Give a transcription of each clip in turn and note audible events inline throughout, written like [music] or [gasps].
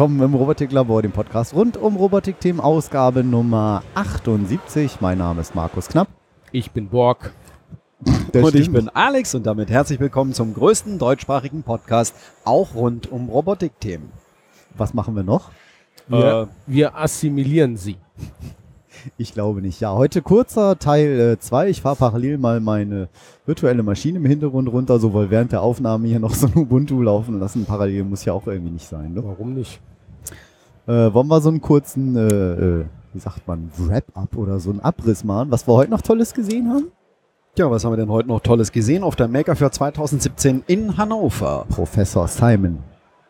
Willkommen im Robotiklabor, dem Podcast rund um Robotikthemen, Ausgabe Nummer 78. Mein Name ist Markus Knapp. Ich bin Borg. Das und ich bin Alex und damit herzlich willkommen zum größten deutschsprachigen Podcast, auch rund um Robotikthemen. Was machen wir noch? Wir, wir assimilieren sie. Ich glaube nicht. Ja, heute kurzer Teil 2. ich fahre parallel mal meine virtuelle Maschine im Hintergrund runter, so weil während der Aufnahme hier noch so ein Ubuntu laufen lassen. Parallel muss ja auch irgendwie nicht sein. Ne? Warum nicht? Äh, wollen wir so einen kurzen, äh, äh, wie sagt man, Wrap-up oder so einen Abriss machen, was wir heute noch Tolles gesehen haben? Ja, was haben wir denn heute noch Tolles gesehen auf der Maker für 2017 in Hannover? Professor Simon.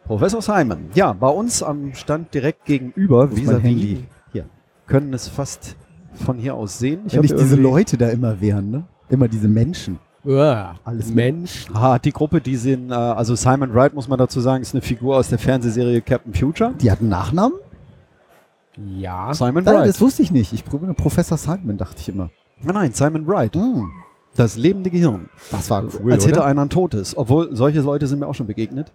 Professor Simon. Ja, bei uns am Stand direkt gegenüber, vis-à-vis? Hier. können es fast von hier aus sehen. Wenn hab nicht diese Leute da immer wären, ne? Immer diese Menschen. Uah, Alles Mensch. Ah, die Gruppe, die sind, äh, also Simon Wright, muss man dazu sagen, ist eine Figur aus der Fernsehserie Captain Future. Die hatten Nachnamen? Ja. Simon Nein, Wright. das wusste ich nicht. Ich probiere Professor Simon, dachte ich immer. Nein, nein, Simon Wright. Hm, Das lebende Gehirn. das war cool, Als hätte oder? einer ein totes. Obwohl, solche Leute sind mir auch schon begegnet.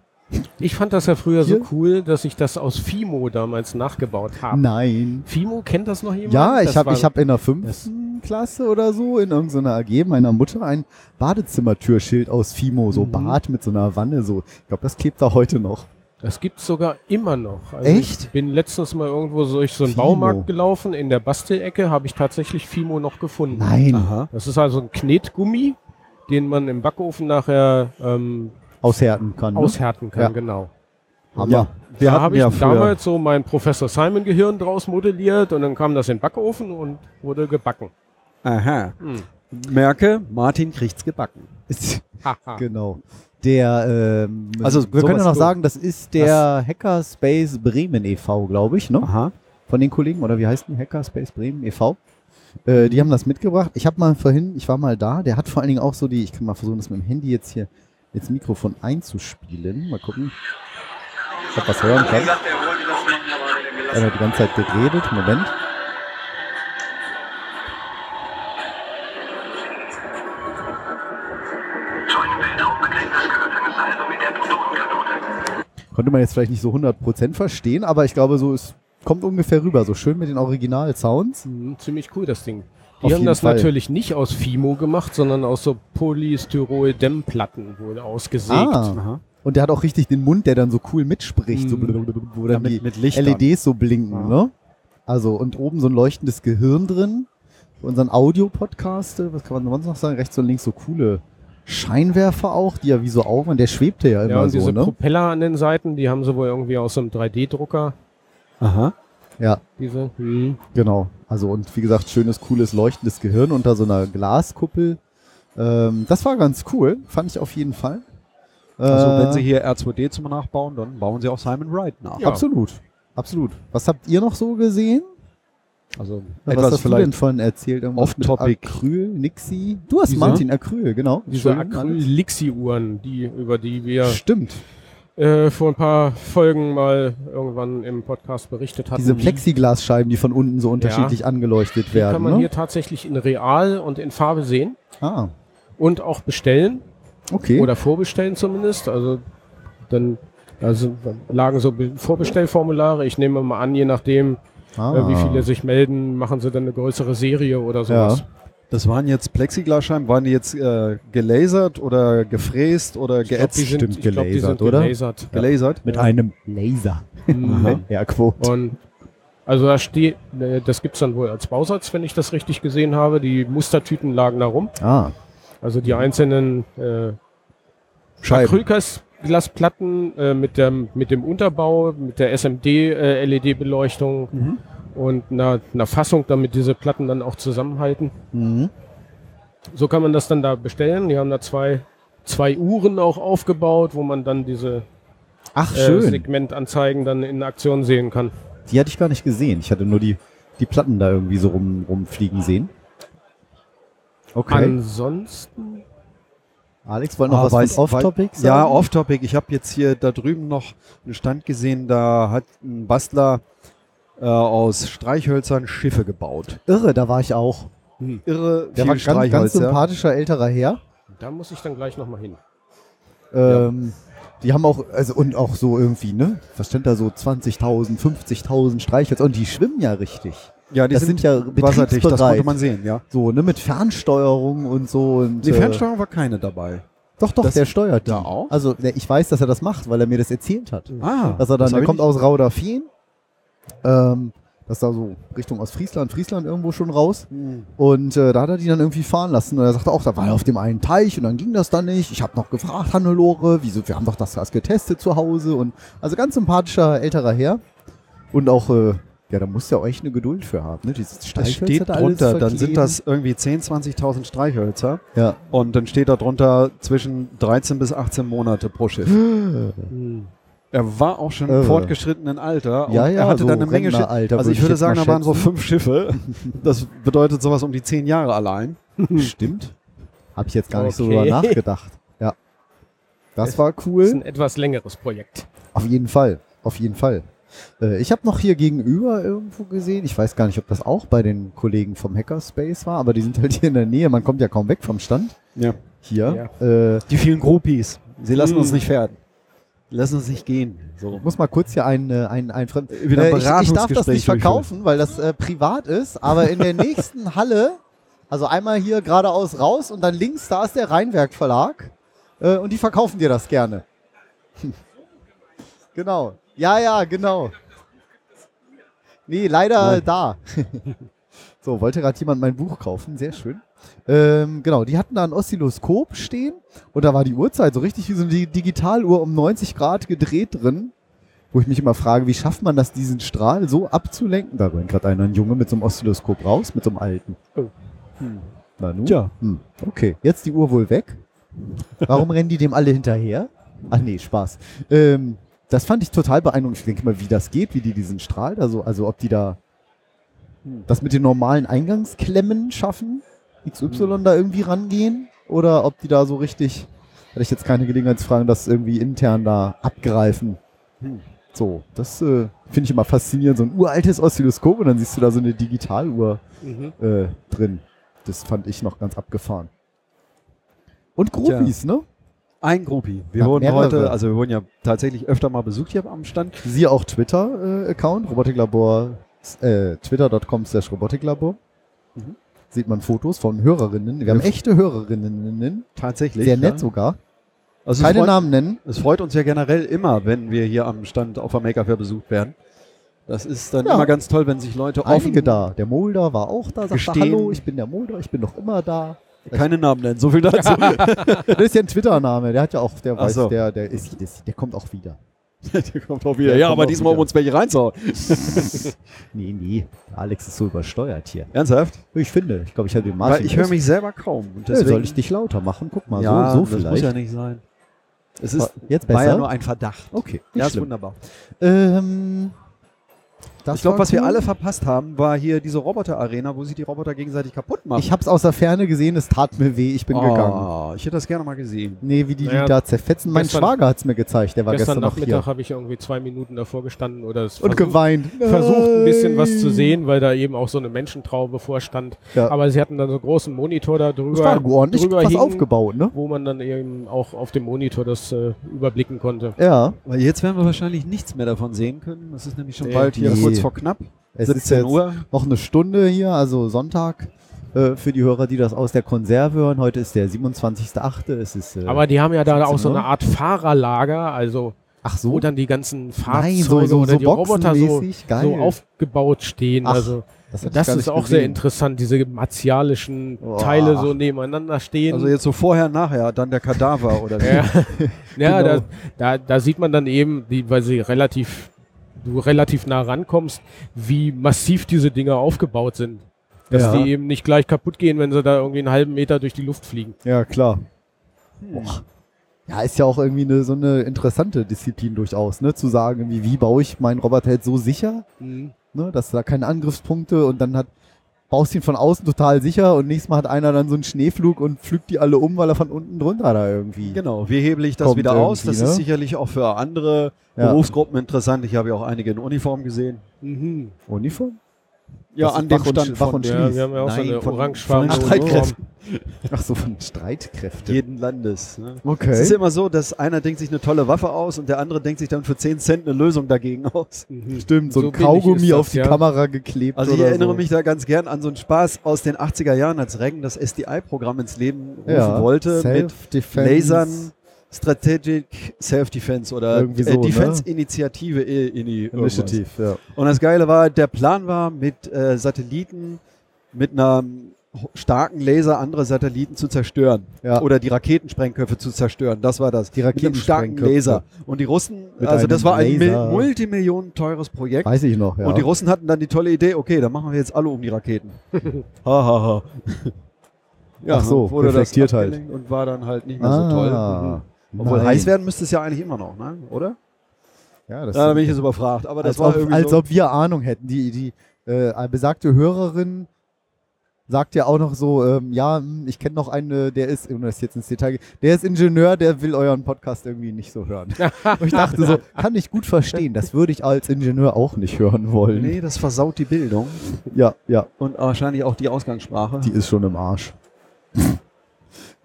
Ich fand das ja früher Hier? so cool, dass ich das aus Fimo damals nachgebaut habe. Nein. Fimo, kennt das noch jemand? Ja, ich habe hab in der fünften Klasse oder so in irgendeiner AG meiner Mutter ein Badezimmertürschild aus Fimo, so Mhm. Bad mit so einer Wanne, so. Ich glaube, das klebt da heute noch. Das gibt's sogar immer noch. Also Echt? Ich bin letztens mal irgendwo durch so einen Fimo. Baumarkt gelaufen. In der Bastelecke habe ich tatsächlich Fimo noch gefunden. Nein. Aha. Das ist also ein Knetgummi, den man im Backofen nachher ähm, Aushärten kann. Ne? aushärten kann, Ja. genau. Hammer. Ja, wir da habe ich ja damals so mein Professor Simon Gehirn draus modelliert und dann kam das in den Backofen und wurde gebacken. aha, Hm. merke, Martin kriegt's gebacken. [laughs] Genau. Der, ähm, Also wir können ja noch sagen, das ist der Hackerspace Bremen e.V., glaube ich, ne? Aha. von den Kollegen, oder wie heißt die? Hackerspace Bremen e.V. Äh, die haben das mitgebracht. Ich habe mal vorhin, ich war mal da, der hat vor allen Dingen auch so die, ich kann mal versuchen, das mit dem Handy jetzt hier ins Mikrofon einzuspielen. Mal gucken, ob was hören kann. Er hat die ganze Zeit geredet. Moment. Konnte man jetzt vielleicht nicht so 100% verstehen, aber ich glaube, so es kommt ungefähr rüber. So schön mit den Original-Sounds. Hm, ziemlich cool, das Ding. Die Auf haben jeden das Fall. natürlich nicht aus Fimo gemacht, sondern aus so Polystyrol-Dämmplatten wohl ausgesägt. Ah. Und der hat auch richtig den Mund, der dann so cool mitspricht, so Mhm. blablabla, wo dann Ja, die mit, mit Lichtern. LEDs so blinken, Ja. ne? Also, und oben so ein leuchtendes Gehirn drin. Für unseren Audio-Podcast, was kann man sonst noch sagen? Rechts und links so coole Scheinwerfer auch, die ja wie so auf, und der schwebte ja immer Ja, und so, diese ne? Propeller an den Seiten, die haben sie wohl irgendwie aus so einem 3D-Drucker. Aha. Ja, Diese. Hm. genau. Also, und wie gesagt, schönes, cooles, leuchtendes Gehirn unter so einer Glaskuppel. Ähm, das war ganz cool, fand ich auf jeden Fall. Also Äh, wenn Sie hier R2D zum Nachbauen, dann bauen Sie auch Simon Wright nach. Ja. Absolut, absolut. Was habt ihr noch so gesehen? Also Was etwas hast du denn vielleicht von erzählt? Irgendwas Off-Topic. Acryl, Nixie? Du hast Diese? Martin Acryl, genau. Diese. Acryl-Lixi-Uhren, die, über die wir Stimmt. Äh, vor ein paar Folgen mal irgendwann im Podcast berichtet hatten. Diese Plexiglasscheiben, die von unten so unterschiedlich angeleuchtet die werden. kann man ne? hier tatsächlich in Real und in Farbe sehen ah, und auch bestellen. okay. Oder vorbestellen zumindest. Also dann also lagen so Be- Vorbestellformulare. Ich nehme mal an, je nachdem, ah. äh, wie viele sich melden, machen sie dann eine größere Serie oder sowas. Das waren jetzt Plexiglasscheiben, waren die jetzt äh, gelasert oder gefräst oder Ich glaub, geätzt? die sind, Stimmt, ich glaub, die gelasert, sind oder? gelasert. Gelasert? Mit Ja. einem Laser. Mhm. [laughs] Airquote. Und also da steht, äh, das gibt's dann wohl als Bausatz, wenn ich das richtig gesehen habe. Die Mustertüten lagen da rum. Ah, Also die einzelnen äh, Scheiben. Acrylglasplatten äh, mit, dem, mit dem Unterbau, mit der SMD-LED-Beleuchtung Mhm. Und einer, einer Fassung, damit diese Platten dann auch zusammenhalten. mhm. So kann man das dann da bestellen. Die haben da zwei, zwei Uhren auch aufgebaut, wo man dann diese Ach, äh, schön. Segmentanzeigen dann in Aktion sehen kann. die hatte ich gar nicht gesehen. Ich hatte nur die, die Platten da irgendwie so rum, rumfliegen sehen. Okay. Ansonsten Alex, wollen noch Ah, was weiß- Off-Topic sagen? Ja, Off-Topic. Ich habe jetzt hier da drüben noch einen Stand gesehen, da hat ein Bastler äh, aus Streichhölzern Schiffe gebaut. Irre, da war ich auch. Irre, Der viel war ganz, ganz ja. sympathischer älterer Herr. Da muss ich dann gleich nochmal hin. Ähm, Die haben auch, also und auch so irgendwie, ne? Was stand da so 20.000, 50.000 Streichhölzer und die schwimmen ja richtig. Ja, die Das sind, sind ja wasserdicht, das konnte man sehen, ja. So, ne, mit Fernsteuerung und so. Und, Die äh, Fernsteuerung war keine dabei. Doch, doch, Das- der steuert die. Da auch? Also, ich weiß, dass er das macht, weil er mir das erzählt hat. Ah, Dass er dann, ich kommt aus Rauderfehn. Ähm, das da so Richtung Ostfriesland, Friesland irgendwo schon raus. Hm. Und äh, da hat er die dann irgendwie fahren lassen. Und er sagte auch, da war er auf dem einen Teich und dann ging das dann nicht. Ich habe noch gefragt, Hannelore, wieso, wir haben doch das Gas getestet zu Hause. Und also ganz sympathischer älterer Herr. Und auch, äh, ja, da muss ja echt eine Geduld für haben. Ne? Dieses Das steht drunter, dann sind das irgendwie 10.000, 20.000 Streichhölzer. Ja. Und dann steht da drunter zwischen 13 bis 18 Monate pro Schiff. [gasps] Hm. Er war auch schon im fortgeschrittenen Alter. Ja, und ja, er hatte so dann eine Menge Schiffe. Also ich ich würde jetzt sagen, da waren so fünf Schiffe. [laughs] Das bedeutet sowas um die zehn Jahre allein. [laughs] Stimmt. Habe ich jetzt gar nicht so Okay. drüber nachgedacht. Ja. Das war Das ist cool. ein etwas längeres Projekt. Auf jeden Fall. Auf jeden Fall. Äh, ich habe noch hier gegenüber irgendwo gesehen, ich weiß gar nicht, ob das auch bei den Kollegen vom Hackerspace war, aber die sind halt hier in der Nähe, man kommt ja kaum weg vom Stand. Ja. Hier. Äh, Die vielen Groupies. Sie lassen Hm. uns nicht fährten. Lassen uns nicht gehen. So. ich muss mal kurz hier ein, äh, ein, ein Fremd Wieder ein äh, ich, ich darf das nicht verkaufen, weil das äh, privat ist, aber in der [laughs] nächsten Halle, also einmal hier geradeaus raus und dann links, da ist der Rheinwerk Verlag äh, und die verkaufen dir das gerne. [laughs] genau. Ja, ja, genau. Nee, leider Nein. da. [laughs] so, wollte gerade jemand mein Buch kaufen, sehr schön. Ähm, genau, die hatten da ein Oszilloskop stehen und da war die Uhrzeit so richtig wie so eine Di- Digitaluhr um 90 Grad gedreht drin. Wo ich mich immer frage, wie schafft man das, diesen Strahl so abzulenken? Da rennt gerade einer, ein Junge mit so einem Oszilloskop raus, mit so einem alten. Oh. Hm. Na nun? Tja. Hm. Okay, jetzt die Uhr wohl weg. Warum rennen die dem alle hinterher? Ach nee, Spaß. Ähm, das fand ich total beeindruckend. Ich denke mal, wie das geht, wie die diesen Strahl da so, also ob die da das mit den normalen Eingangsklemmen schaffen, XY da irgendwie rangehen oder ob die da so richtig, hatte ich jetzt keine Gelegenheit zu fragen, das irgendwie intern da abgreifen. Hm. So, das äh, finde ich immer faszinierend. So ein uraltes Oszilloskop und dann siehst du da so eine Digitaluhr Mhm. äh, drin. Das fand ich noch ganz abgefahren. Und Groupies, ne? Ein Groupie. Wir Ja, wurden mehrere. heute, also wir wurden ja tatsächlich öfter mal besucht hier am Stand. Siehe auch Twitter-Account, Robotiklabor, äh, twitter.com slash Robotiklabor. Mhm. Sieht man Fotos von Hörerinnen. Wir haben echte Hörerinnen. Tatsächlich. Sehr ja. nett sogar. Also Keine freut, Namen nennen. Es freut uns ja generell immer, wenn wir hier am Stand auf der Maker Fair besucht werden. Das ist dann Ja. immer ganz toll, wenn sich Leute Einige offen da. Der Mulder war auch da, sagte. Hallo, ich bin der Mulder, ich bin doch immer da. keine Namen nennen. So viel [laughs] dazu. Das ist ja ein Twitter-Name, der hat ja auch, der Ach weiß, so. der, der ist, der kommt auch wieder. [laughs] Der kommt auch wieder. Der Ja, aber diesmal um uns welche reinzuhauen. [laughs] Nee, nee, Alex ist so übersteuert hier. Ernsthaft? Ich finde, ich glaube, ich habe den Martin. ich höre mich selber kaum. Und deswegen, soll ich dich lauter machen? Guck mal, ja, so, so das vielleicht. muss ja nicht sein. Es ist, Jetzt war besser? ja nur ein Verdacht. okay, Ja, ist schlimm. wunderbar. Ähm, das ich glaube, was wir cool. alle verpasst haben, war hier diese Roboter-Arena, wo sich die Roboter gegenseitig kaputt machen. Ich habe es aus der Ferne gesehen, es tat mir weh, ich bin gegangen. oh, Ich hätte das gerne mal gesehen. Nee, wie die Naja, die da zerfetzen. Mein gestern- Schwager hat es mir gezeigt, der war Gestern gestern, noch Nachmittag hier. habe ich irgendwie zwei Minuten davor gestanden oder es Und versucht, geweint. versucht ein bisschen was zu Nein. sehen, weil da eben auch so eine Menschentraube vorstand. Ja. Aber sie hatten dann so einen großen Monitor da Das war drüber, ordentlich drüber was hingen, aufgebaut, ne? wo man dann eben auch auf dem Monitor das äh, überblicken konnte. Ja. Weil jetzt werden wir wahrscheinlich nichts mehr davon sehen können. Das ist nämlich schon Nee. bald hier Nee. kurz vor knapp. Es ist 17 jetzt Uhr. noch eine Stunde hier, also Sonntag. äh, Für die Hörer, die das aus der Konserve hören, heute ist der 27.8. Es ist. Äh, Aber die haben ja da 17 auch so eine Art Fahrerlager, also ach wo so, dann die ganzen Nein, Fahrzeuge so, so, oder so die Roboter so, so aufgebaut stehen. Ach, also das, das ist auch sehr gesehen. interessant, diese martialischen Boah. Teile so nebeneinander stehen. Also jetzt so vorher, nachher, dann der Kadaver oder wie. ja, [laughs] ja Genau. da, da, da sieht man dann eben, die, weil sie relativ, du relativ nah rankommst, wie massiv diese Dinger aufgebaut sind. Dass Ja. die eben nicht gleich kaputt gehen, wenn sie da irgendwie einen halben Meter durch die Luft fliegen. Ja, klar. Boah. Ja, ist ja auch irgendwie eine, so eine interessante Disziplin durchaus, ne? Zu sagen, wie, wie baue ich meinen Roboter jetzt so sicher, Mhm. ne? dass da keine Angriffspunkte und dann hat, baust ihn von außen total sicher und nächstes Mal hat einer dann so einen Schneeflug und pflügt die alle um, weil er von unten drunter da irgendwie. Genau, wie hebel ich das wieder aus? Das ne? ist sicherlich auch für andere Ja. Berufsgruppen interessant. Ich habe ja auch einige in Uniform gesehen. Mhm. Uniform? Ja, an dem Stand Wach und Ja, Schließ. wir haben ja auch so Nein, eine von- orangefarbene. Streitkräften. Ach so, von Streitkräften. jeden Landes. Ne? Okay. Es ist immer so, dass einer denkt sich eine tolle Waffe aus und der andere denkt sich dann für 10 Cent eine Lösung dagegen aus. Stimmt, so, So ein Kaugummi das, auf die ja. Kamera geklebt. Also ich oder erinnere so. mich da ganz gern an so einen Spaß aus den 80er Jahren, als Reagan das SDI-Programm ins Leben rufen ja. wollte mit. Lasern, Strategic Self-Defense oder Irgendwie so, äh, ne? Defense-Initiative äh, in die Initiative, ja. Und das Geile war, der Plan war, mit äh, Satelliten, mit einer ho- starken Laser andere Satelliten zu zerstören. Ja. Oder die Raketensprengköpfe zu zerstören. Das war das. Die mit einem starken. Laser. Und die Russen, Mit also das einem war ein Laser. Multimillionen teures Projekt. Weiß ich noch, ja. Und die Russen hatten dann die tolle Idee, okay, dann machen wir jetzt alle um die Raketen. [laughs] ha, ha, ha. Ach so, wurde das reflektiert halt. Und war dann halt nicht mehr so toll. ah, Mhm. Obwohl nein. heiß werden müsste es ja eigentlich immer noch, ne? oder? Ja, das Da bin ich jetzt überfragt. Aber das als, war ob, irgendwie als so. ob wir Ahnung hätten. Die, die äh, besagte Hörerin sagt ja auch noch so, ähm, ja, hm, ich kenne noch einen, der ist, ohne ich jetzt ins Detail gehe, der ist Ingenieur, der will euren Podcast irgendwie nicht so hören. [laughs] Und ich dachte so, kann ich gut verstehen, das würde ich als Ingenieur auch nicht hören wollen. Nee, das versaut die Bildung Ja, ja, und wahrscheinlich auch die Ausgangssprache. die ist schon im Arsch.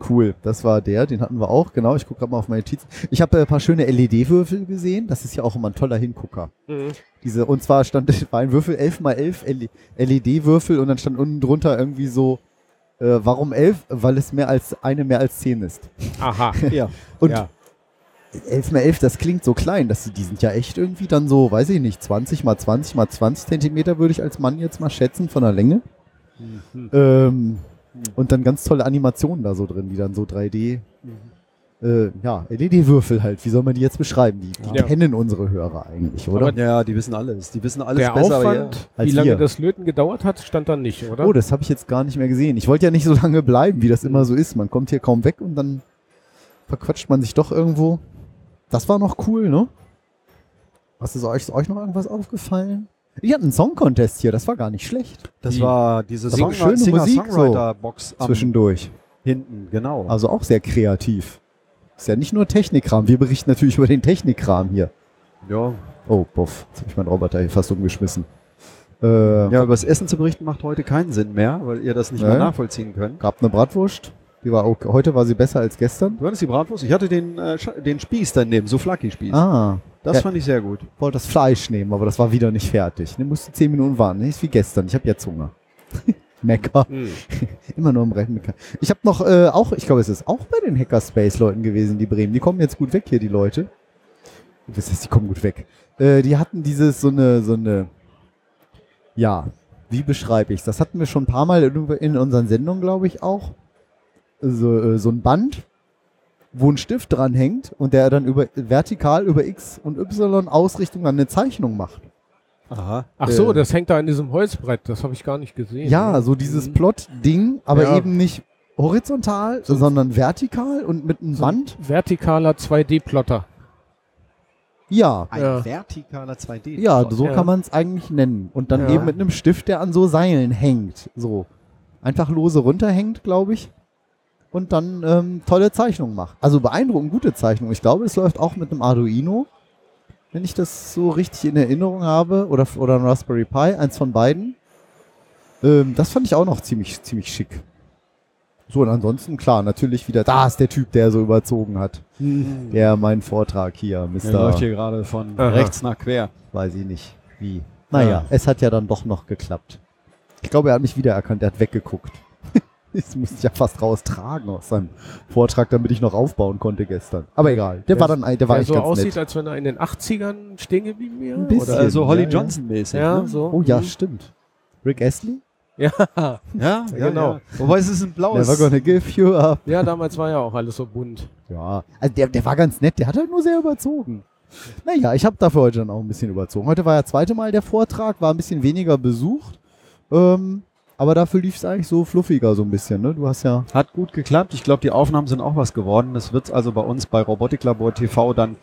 Cool, das war der, den hatten wir auch, genau, ich gucke gerade mal auf meine Notizen. Ich habe äh, ein paar schöne LED-Würfel gesehen, das ist ja auch immer ein toller Hingucker. Mhm. Diese, und zwar stand [laughs] war ein Würfel 11 mal 11 LED-Würfel und dann stand unten drunter irgendwie so, äh, warum 11? Weil es mehr als eine mehr als 10 ist. Aha. [laughs] ja. Und ja. 11 mal 11, das klingt so klein, dass die, die sind ja echt irgendwie dann so, weiß ich nicht, 20 mal 20 mal 20 Zentimeter würde ich als Mann jetzt mal schätzen von der Länge. Mhm. Ähm, und dann ganz tolle Animationen da so drin, die dann so 3D, äh, ja, LED-Würfel halt, wie soll man die jetzt beschreiben? Die, die Ja. kennen unsere Hörer eigentlich, oder? Aber ja, die wissen alles. Die wissen alles Der besser. Aufwand, als wie lange wir. das Löten gedauert hat, stand da nicht, oder? Oh, das habe ich jetzt gar nicht mehr gesehen. Ich wollte ja nicht so lange bleiben, wie das immer so ist. Man kommt hier kaum weg und dann verquatscht man sich doch irgendwo. Das war noch cool, ne? Was ist euch, ist euch noch irgendwas aufgefallen? Ich hatte einen Song-Contest hier, das war gar nicht schlecht. Das Die- war diese Das Song schöne Musik so Singer-Songwriter-Box am Zwischendurch. hinten, genau. Also auch sehr kreativ. Ist ja nicht nur Technikkram. Wir berichten natürlich über den Technikkram hier. ja. Oh, boff. Jetzt habe ich meinen Roboter hier fast umgeschmissen. Äh, ja, über das Essen zu berichten macht heute keinen Sinn mehr, weil ihr das nicht mehr Nee. nachvollziehen könnt. Gab eine Bratwurst. Die war okay. Heute war sie besser als gestern. Du hattest die Bratwurst? Ich hatte den, äh, den Spieß daneben, so Flaki-Spieß. Ah, das ja. fand ich sehr gut. wollte das Fleisch nehmen, aber das war wieder nicht fertig. Ne, musste zehn Minuten warten. Nicht wie gestern. Ich habe jetzt Hunger. [laughs] Mecker. Mhm. [laughs] Immer nur im Rennen. meckern. Ich habe noch äh, auch, ich glaube, es ist auch bei den Hackerspace-Leuten gewesen, die Bremen. Die kommen jetzt gut weg hier, die Leute. Was heißt, die kommen gut weg? Äh, die hatten dieses, so eine, so eine, ja, wie beschreibe ich Das hatten wir schon ein paar Mal in, in unseren Sendungen, glaube ich, auch. So, äh, so ein Band, wo ein Stift dran hängt und der dann über vertikal über X und Y Ausrichtung dann eine Zeichnung macht. Aha. Ach so, Äh, das hängt da in diesem Holzbrett, das habe ich gar nicht gesehen. Ja, so dieses Plot-Ding, aber Ja. eben nicht horizontal, sondern vertikal und mit einem So ein Band. Vertikaler 2D-Plotter. Ja, Ein Ja. vertikaler 2D. ja, so Ja. kann man es eigentlich nennen. Und dann Ja. eben mit einem Stift, der an so Seilen hängt. So. Einfach lose runterhängt, glaube ich. Und dann ähm, tolle Zeichnungen macht. Also beeindruckend gute Zeichnungen. Ich glaube, es läuft auch mit einem Arduino. Wenn ich das so richtig in Erinnerung habe. Oder, oder ein Raspberry Pi, eins von beiden. Ähm, das fand ich auch noch ziemlich, ziemlich schick. So, und ansonsten, klar, natürlich wieder, da ist der Typ, der so überzogen hat. Der meinen Vortrag hier, Der läuft Mr. hier gerade von Aha. rechts nach quer. Weiß ich nicht, wie. Naja, Ja. es hat ja dann doch noch geklappt. Ich glaube, er hat mich wiedererkannt, er hat weggeguckt. [laughs] Das musste ich ja fast raustragen aus seinem Vortrag, damit ich noch aufbauen konnte gestern. Aber egal, der Der war dann, der war Der so ganz aussieht, nett. als wenn er in den 80ern stehen geblieben wäre? Ein bisschen. Oder? So Holly ja, ja. Johnson-mäßig. Ja, ne? so. Oh ja, Mhm. stimmt. Rick Astley? Ja. Ja, [laughs] ja, genau. Ja. Wobei es ist ein blaues. Never gonna give you up. ja, damals war ja auch alles so bunt. Ja, also der, der war ganz nett, der hat halt nur sehr überzogen. Naja, ich habe dafür heute dann auch ein bisschen überzogen. Heute war ja zweite Mal der Vortrag, war ein bisschen weniger besucht. Ähm, aber dafür lief es eigentlich so fluffiger so ein bisschen. Ne? Du hast ja Hat gut geklappt. Ich glaube, die Aufnahmen sind auch was geworden. Das wird also bei uns bei Robotiklabor TV dann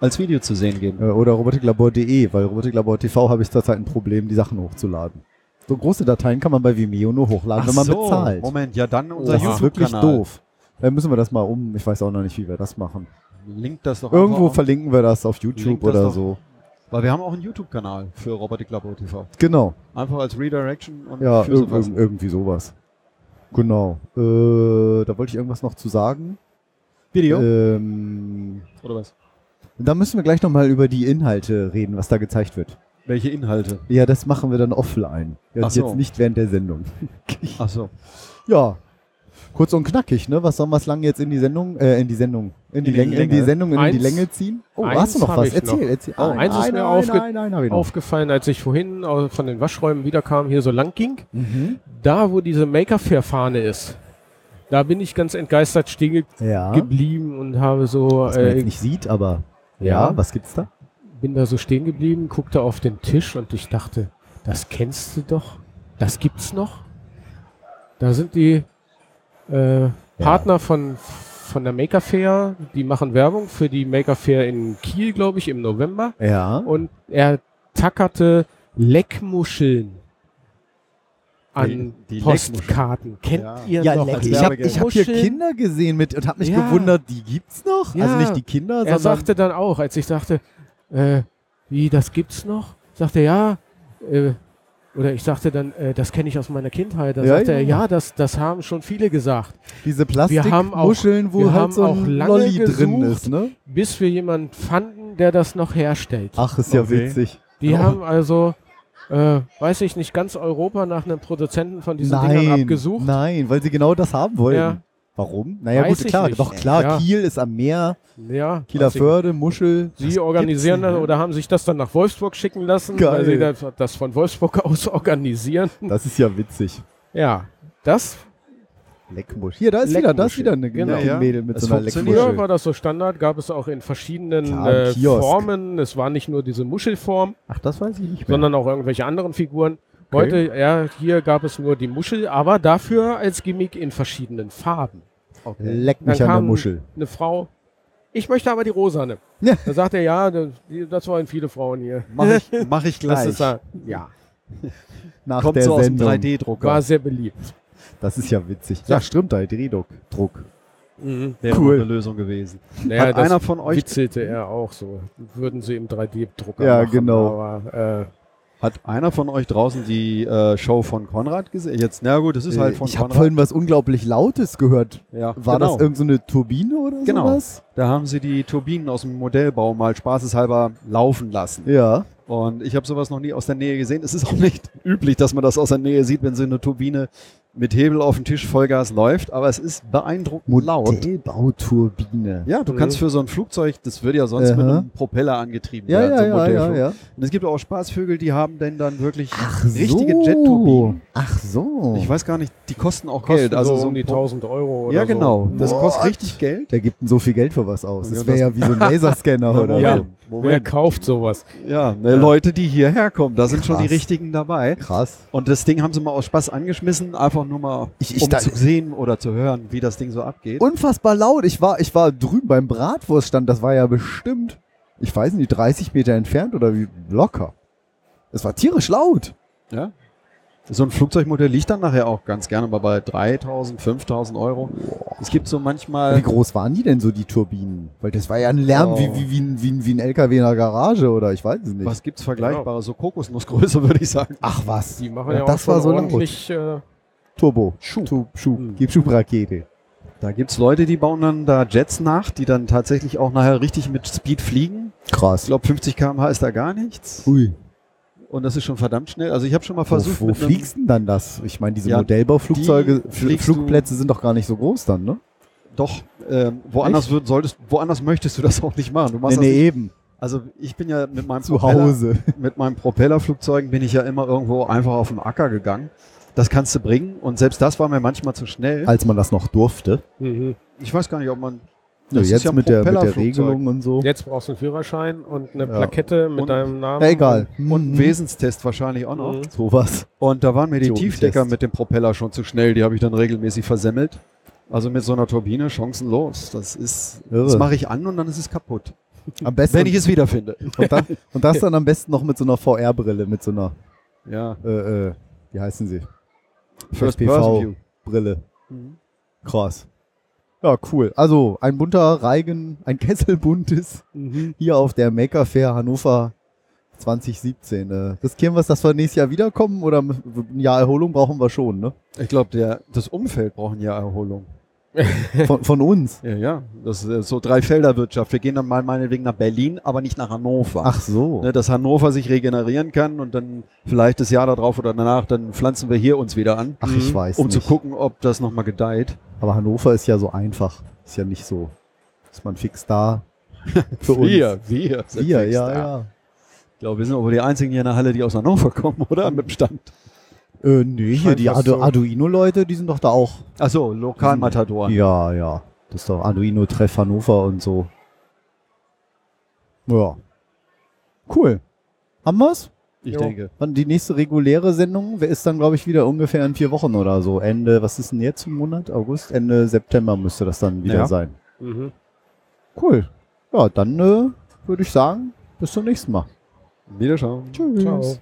als Video zu sehen geben. Äh, oder robotiklabor.de, weil Robotiklabor TV habe ich zurzeit ein Problem, die Sachen hochzuladen. So große Dateien kann man bei Vimeo nur hochladen, wenn man bezahlt. Moment, ja dann unser das ist wirklich doof. Dann müssen wir das mal um, ich weiß auch noch nicht, wie wir das machen. Link das doch Irgendwo verlinken wir das auf YouTube oder so. Weil wir haben auch einen YouTube-Kanal für Robotiklabor TV. Genau. Einfach als Redirection und Ja, irg irg irgendwie sowas. Genau. Äh, da wollte ich irgendwas noch zu sagen. Video? Ähm, Oder was? da müssen wir gleich nochmal über die Inhalte reden, was da gezeigt wird. Welche Inhalte? Ja, das machen wir dann offline. Ach so. Jetzt nicht während der Sendung. Ach so. [laughs] Ja. Kurz und knackig, ne? Was sollen wir lang jetzt in die Sendung, äh, in die die, In die Länge, in die. Sendung, in die Eins- Länge ziehen? Oh, hast du noch was? Erzähl, noch. erzähl. Oh, eins ist mir aufge- nein, nein. Aufgefallen, als ich vorhin au- von den Waschräumen wiederkam, hier so lang ging. Mhm. Da, wo diese Maker Fair Fahne ist, da bin ich ganz entgeistert stehen Ja. geblieben und habe so, Was man äh, jetzt nicht sieht, aber ja, Ja. was gibt's da? bin da so stehen geblieben, guckte auf den Tisch und ich dachte, das kennst du doch, das gibt's noch. Da sind die äh, Partner von, von der Maker Fair, die machen Werbung für die Maker Fair in Kiel, glaube ich, im November. Ja. Und er tackerte Leckmuscheln an Die- Postkarten. Kennt Ja. ihr Ja, noch? leck. Ich habe hab hier? Kinder gesehen mit und habe mich Ja. gewundert, die gibt's noch? Ja. Also nicht die Kinder, Er sondern sagte dann auch, als ich sagte, äh, wie, das gibt's noch? Sagte er, ja, äh, oder ich sagte dann, äh, das kenne ich aus meiner Kindheit. Da Ja, sagte er, ja. ja, das, das haben schon viele gesagt. diese auch- Plastikmuscheln, wo wir halt haben so auch ein lange Lolli drin ist, ne? Bis wir jemanden fanden, der das noch herstellt. Ach, ist ja Okay. witzig. Die Oh. haben also, äh, weiß ich nicht, ganz Europa nach einem Produzenten von diesen Dingern Nein, abgesucht. nein, weil sie genau das haben wollten. Ja. Warum? Naja, Weiß gut, klar, nicht. doch klar, Ja. Kiel ist am Meer, Ja, Kieler Förde, Muschel. Sie organisieren das oder haben sich das dann nach Wolfsburg schicken lassen, Geil. weil sie das, das von Wolfsburg [laughs] aus organisieren. Das ist ja witzig. Ja, das. Leckmuschel. Hier, da ist wieder, da ist Leckmuschel. wieder eine Genau. ein Ja, Mädel mit es so einer funktioniert. Früher Leckmuschel. war das so Standard, gab es auch in verschiedenen Klar, äh. Formen. Es war nicht nur diese Muschelform, Ach, das weiß ich nicht mehr. sondern auch irgendwelche anderen Figuren. Heute, ja, hier gab es nur die Muschel, aber dafür als Gimmick in verschiedenen Farben. Leck Dann mich an der Muschel. eine Frau, ich möchte aber die rosane. [laughs] Ja. Da sagt er, ja, das, das wollen viele Frauen hier. Mach ich, [laughs] mach ich Das gleich. ist da, ja, [laughs] Nach Kommt der so aus dem Sendung. 3D-Drucker. war sehr beliebt. Das ist ja witzig. Ja, stimmt, 3D-Druck. Druck. Mhm. Wäre Cool. eine Lösung gewesen. Naja, Hat das einer von euch witzelte er auch so. Würden sie im 3D-Drucker Ja, machen. genau. Aber, äh, Hat einer von euch draußen die äh, Show von Konrad gesehen? Jetzt, na gut, das ist halt von ich habe Konrad. vorhin was unglaublich Lautes gehört. ja, War genau. das irgendeine so eine Turbine oder Genau. sowas? Da haben sie die Turbinen aus dem Modellbau mal spaßeshalber laufen lassen. Ja. Und ich habe sowas noch nie aus der Nähe gesehen. Es ist auch nicht [laughs] üblich, dass man das aus der Nähe sieht, wenn so eine Turbine mit Hebel auf dem Tisch Vollgas läuft. Aber es ist beeindruckend laut. Modellbauturbine. Ja, du Mhm. kannst für so ein Flugzeug, das wird ja sonst mit Aha. einem Propeller angetrieben Ja, werden. ja, so ein ja, ja, ja. Und es gibt auch Spaßvögel, die haben denn dann wirklich Ach richtige so. Jetturbinen. Ach so. Ich weiß gar nicht, die kosten auch kosten Geld. Also so so um die ein Pro- 1000 Euro oder Ja, so. genau. Das What? kostet richtig Geld. Der gibt so viel Geld für was aus. Das wäre ja wie so ein [laughs] Laserscanner oder Ja. So. Wer kauft sowas? Ja, ne, Leute, die hierher kommen, da sind schon die Krass. richtigen dabei. Krass. Und das Ding haben sie mal aus Spaß angeschmissen, einfach nur mal, Ich- ich um zu sehen oder zu hören, wie das Ding so abgeht. Unfassbar laut. Ich war, ich war drüben beim Bratwurststand. Das war ja bestimmt, ich weiß nicht, 30 Meter entfernt oder wie locker. Es war tierisch laut. Ja. So ein Flugzeugmodell liegt dann nachher auch ganz gerne mal bei 3000, 5000 Euro. Es gibt so manchmal. Wie groß waren die denn so, die Turbinen? Weil das war ja ein Lärm Oh. wie, wie, wie, ein- wie, ein- wie ein LKW in der Garage oder ich weiß es nicht. Was gibt's Vergleichbares? So Kokosnussgröße, [laughs] würde ich sagen. Ach was. Die machen Ja, ja, auch das schon war so ordentlich. Äh, Turbo. Schub. Schub. Schub. Hm. Gib Schubrakete. Da gibt's Leute, die bauen dann da Jets nach, die dann tatsächlich auch nachher richtig mit Speed fliegen. Ich Krass. glaube, 50 km/h ist da gar nichts. Ui. Und das ist schon verdammt schnell. Also ich habe schon mal Wo, versucht, wo einem- fliegst denn dann das? Ich meine, diese Ja, Modellbauflugzeuge, die Flugplätze sind doch gar nicht so groß dann, ne? Doch, ähm, woanders würd, solltest, woanders möchtest du das auch nicht machen. Du Nee, machst das nee, nicht, eben. also ich bin ja mit meinem Zu Propeller, Hause. [laughs] mit meinem Propellerflugzeugen bin ich ja immer irgendwo einfach auf den Acker gegangen. Das kannst du bringen und selbst das war mir manchmal zu schnell. Als man das noch durfte. mhm. Ich weiß gar nicht, ob man Das ist jetzt ja mit, der, mit der. Regelung und so. Jetzt brauchst du einen Führerschein und eine Ja. Plakette mit Und- deinem Namen. Ja, egal. und Mhm. einen Wesenstest wahrscheinlich auch noch. Mhm. Sowas. Und da waren mir die. Tiefdecker mit dem Propeller schon zu schnell. Die habe ich dann regelmäßig versemmelt. Also mit so einer Turbine chancenlos. Das ist, Irre. das mache ich an und dann ist es kaputt. Am besten. Wenn ich es wiederfinde. und, dann, und das dann am besten noch mit so einer VR-Brille, mit so einer, Ja. äh, äh, wie heißen sie? First FPV. Person View. Brille. Mhm. Krass. Ja, cool. Also ein bunter Reigen, ein [laughs] Kesselbuntes Mhm. hier auf der Maker Fair Hannover 2017. Äh, riskieren wir es, dass wir nächstes Jahr wiederkommen oder ein Jahr Erholung brauchen wir schon, ne? Ich glaube, das Umfeld braucht ein Jahr Erholung. [laughs] [laughs] Von, von uns. Ja, ja. Das ist so Dreifelderwirtschaft. Wir gehen dann mal meinetwegen nach Berlin, aber nicht nach Hannover. Ach so. Ne, dass Hannover sich regenerieren kann und dann vielleicht das Jahr darauf oder danach, dann pflanzen wir hier uns wieder an, Ach, ich weiß um nicht. zu gucken, ob das nochmal gedeiht. Aber Hannover ist ja so einfach. Ist ja nicht so. Ist man fix da. [laughs] Für uns. Wir, wir. sind Wir, fix ja, da. ja. Ich glaube, wir sind aber die einzigen hier in der Halle, die aus Hannover kommen, oder? Mit dem Stand. Äh, nee, hier die Ardu. Arduino-Leute, die sind doch da auch. Achso, Lokalmatadoren. Ja, ja. Das ist doch Arduino-Treff Hannover und so. Ja. Cool. Haben wir's? Ich jo. denke. Und die nächste reguläre Sendung ist dann, glaube ich, wieder ungefähr in vier Wochen oder so. Ende, was ist denn jetzt im Monat? August? Ende September müsste das dann wieder ja. sein. Mhm. Cool. Ja, dann äh, würde ich sagen, bis zum nächsten Mal. Wiederschauen. Tschüss. Ciao.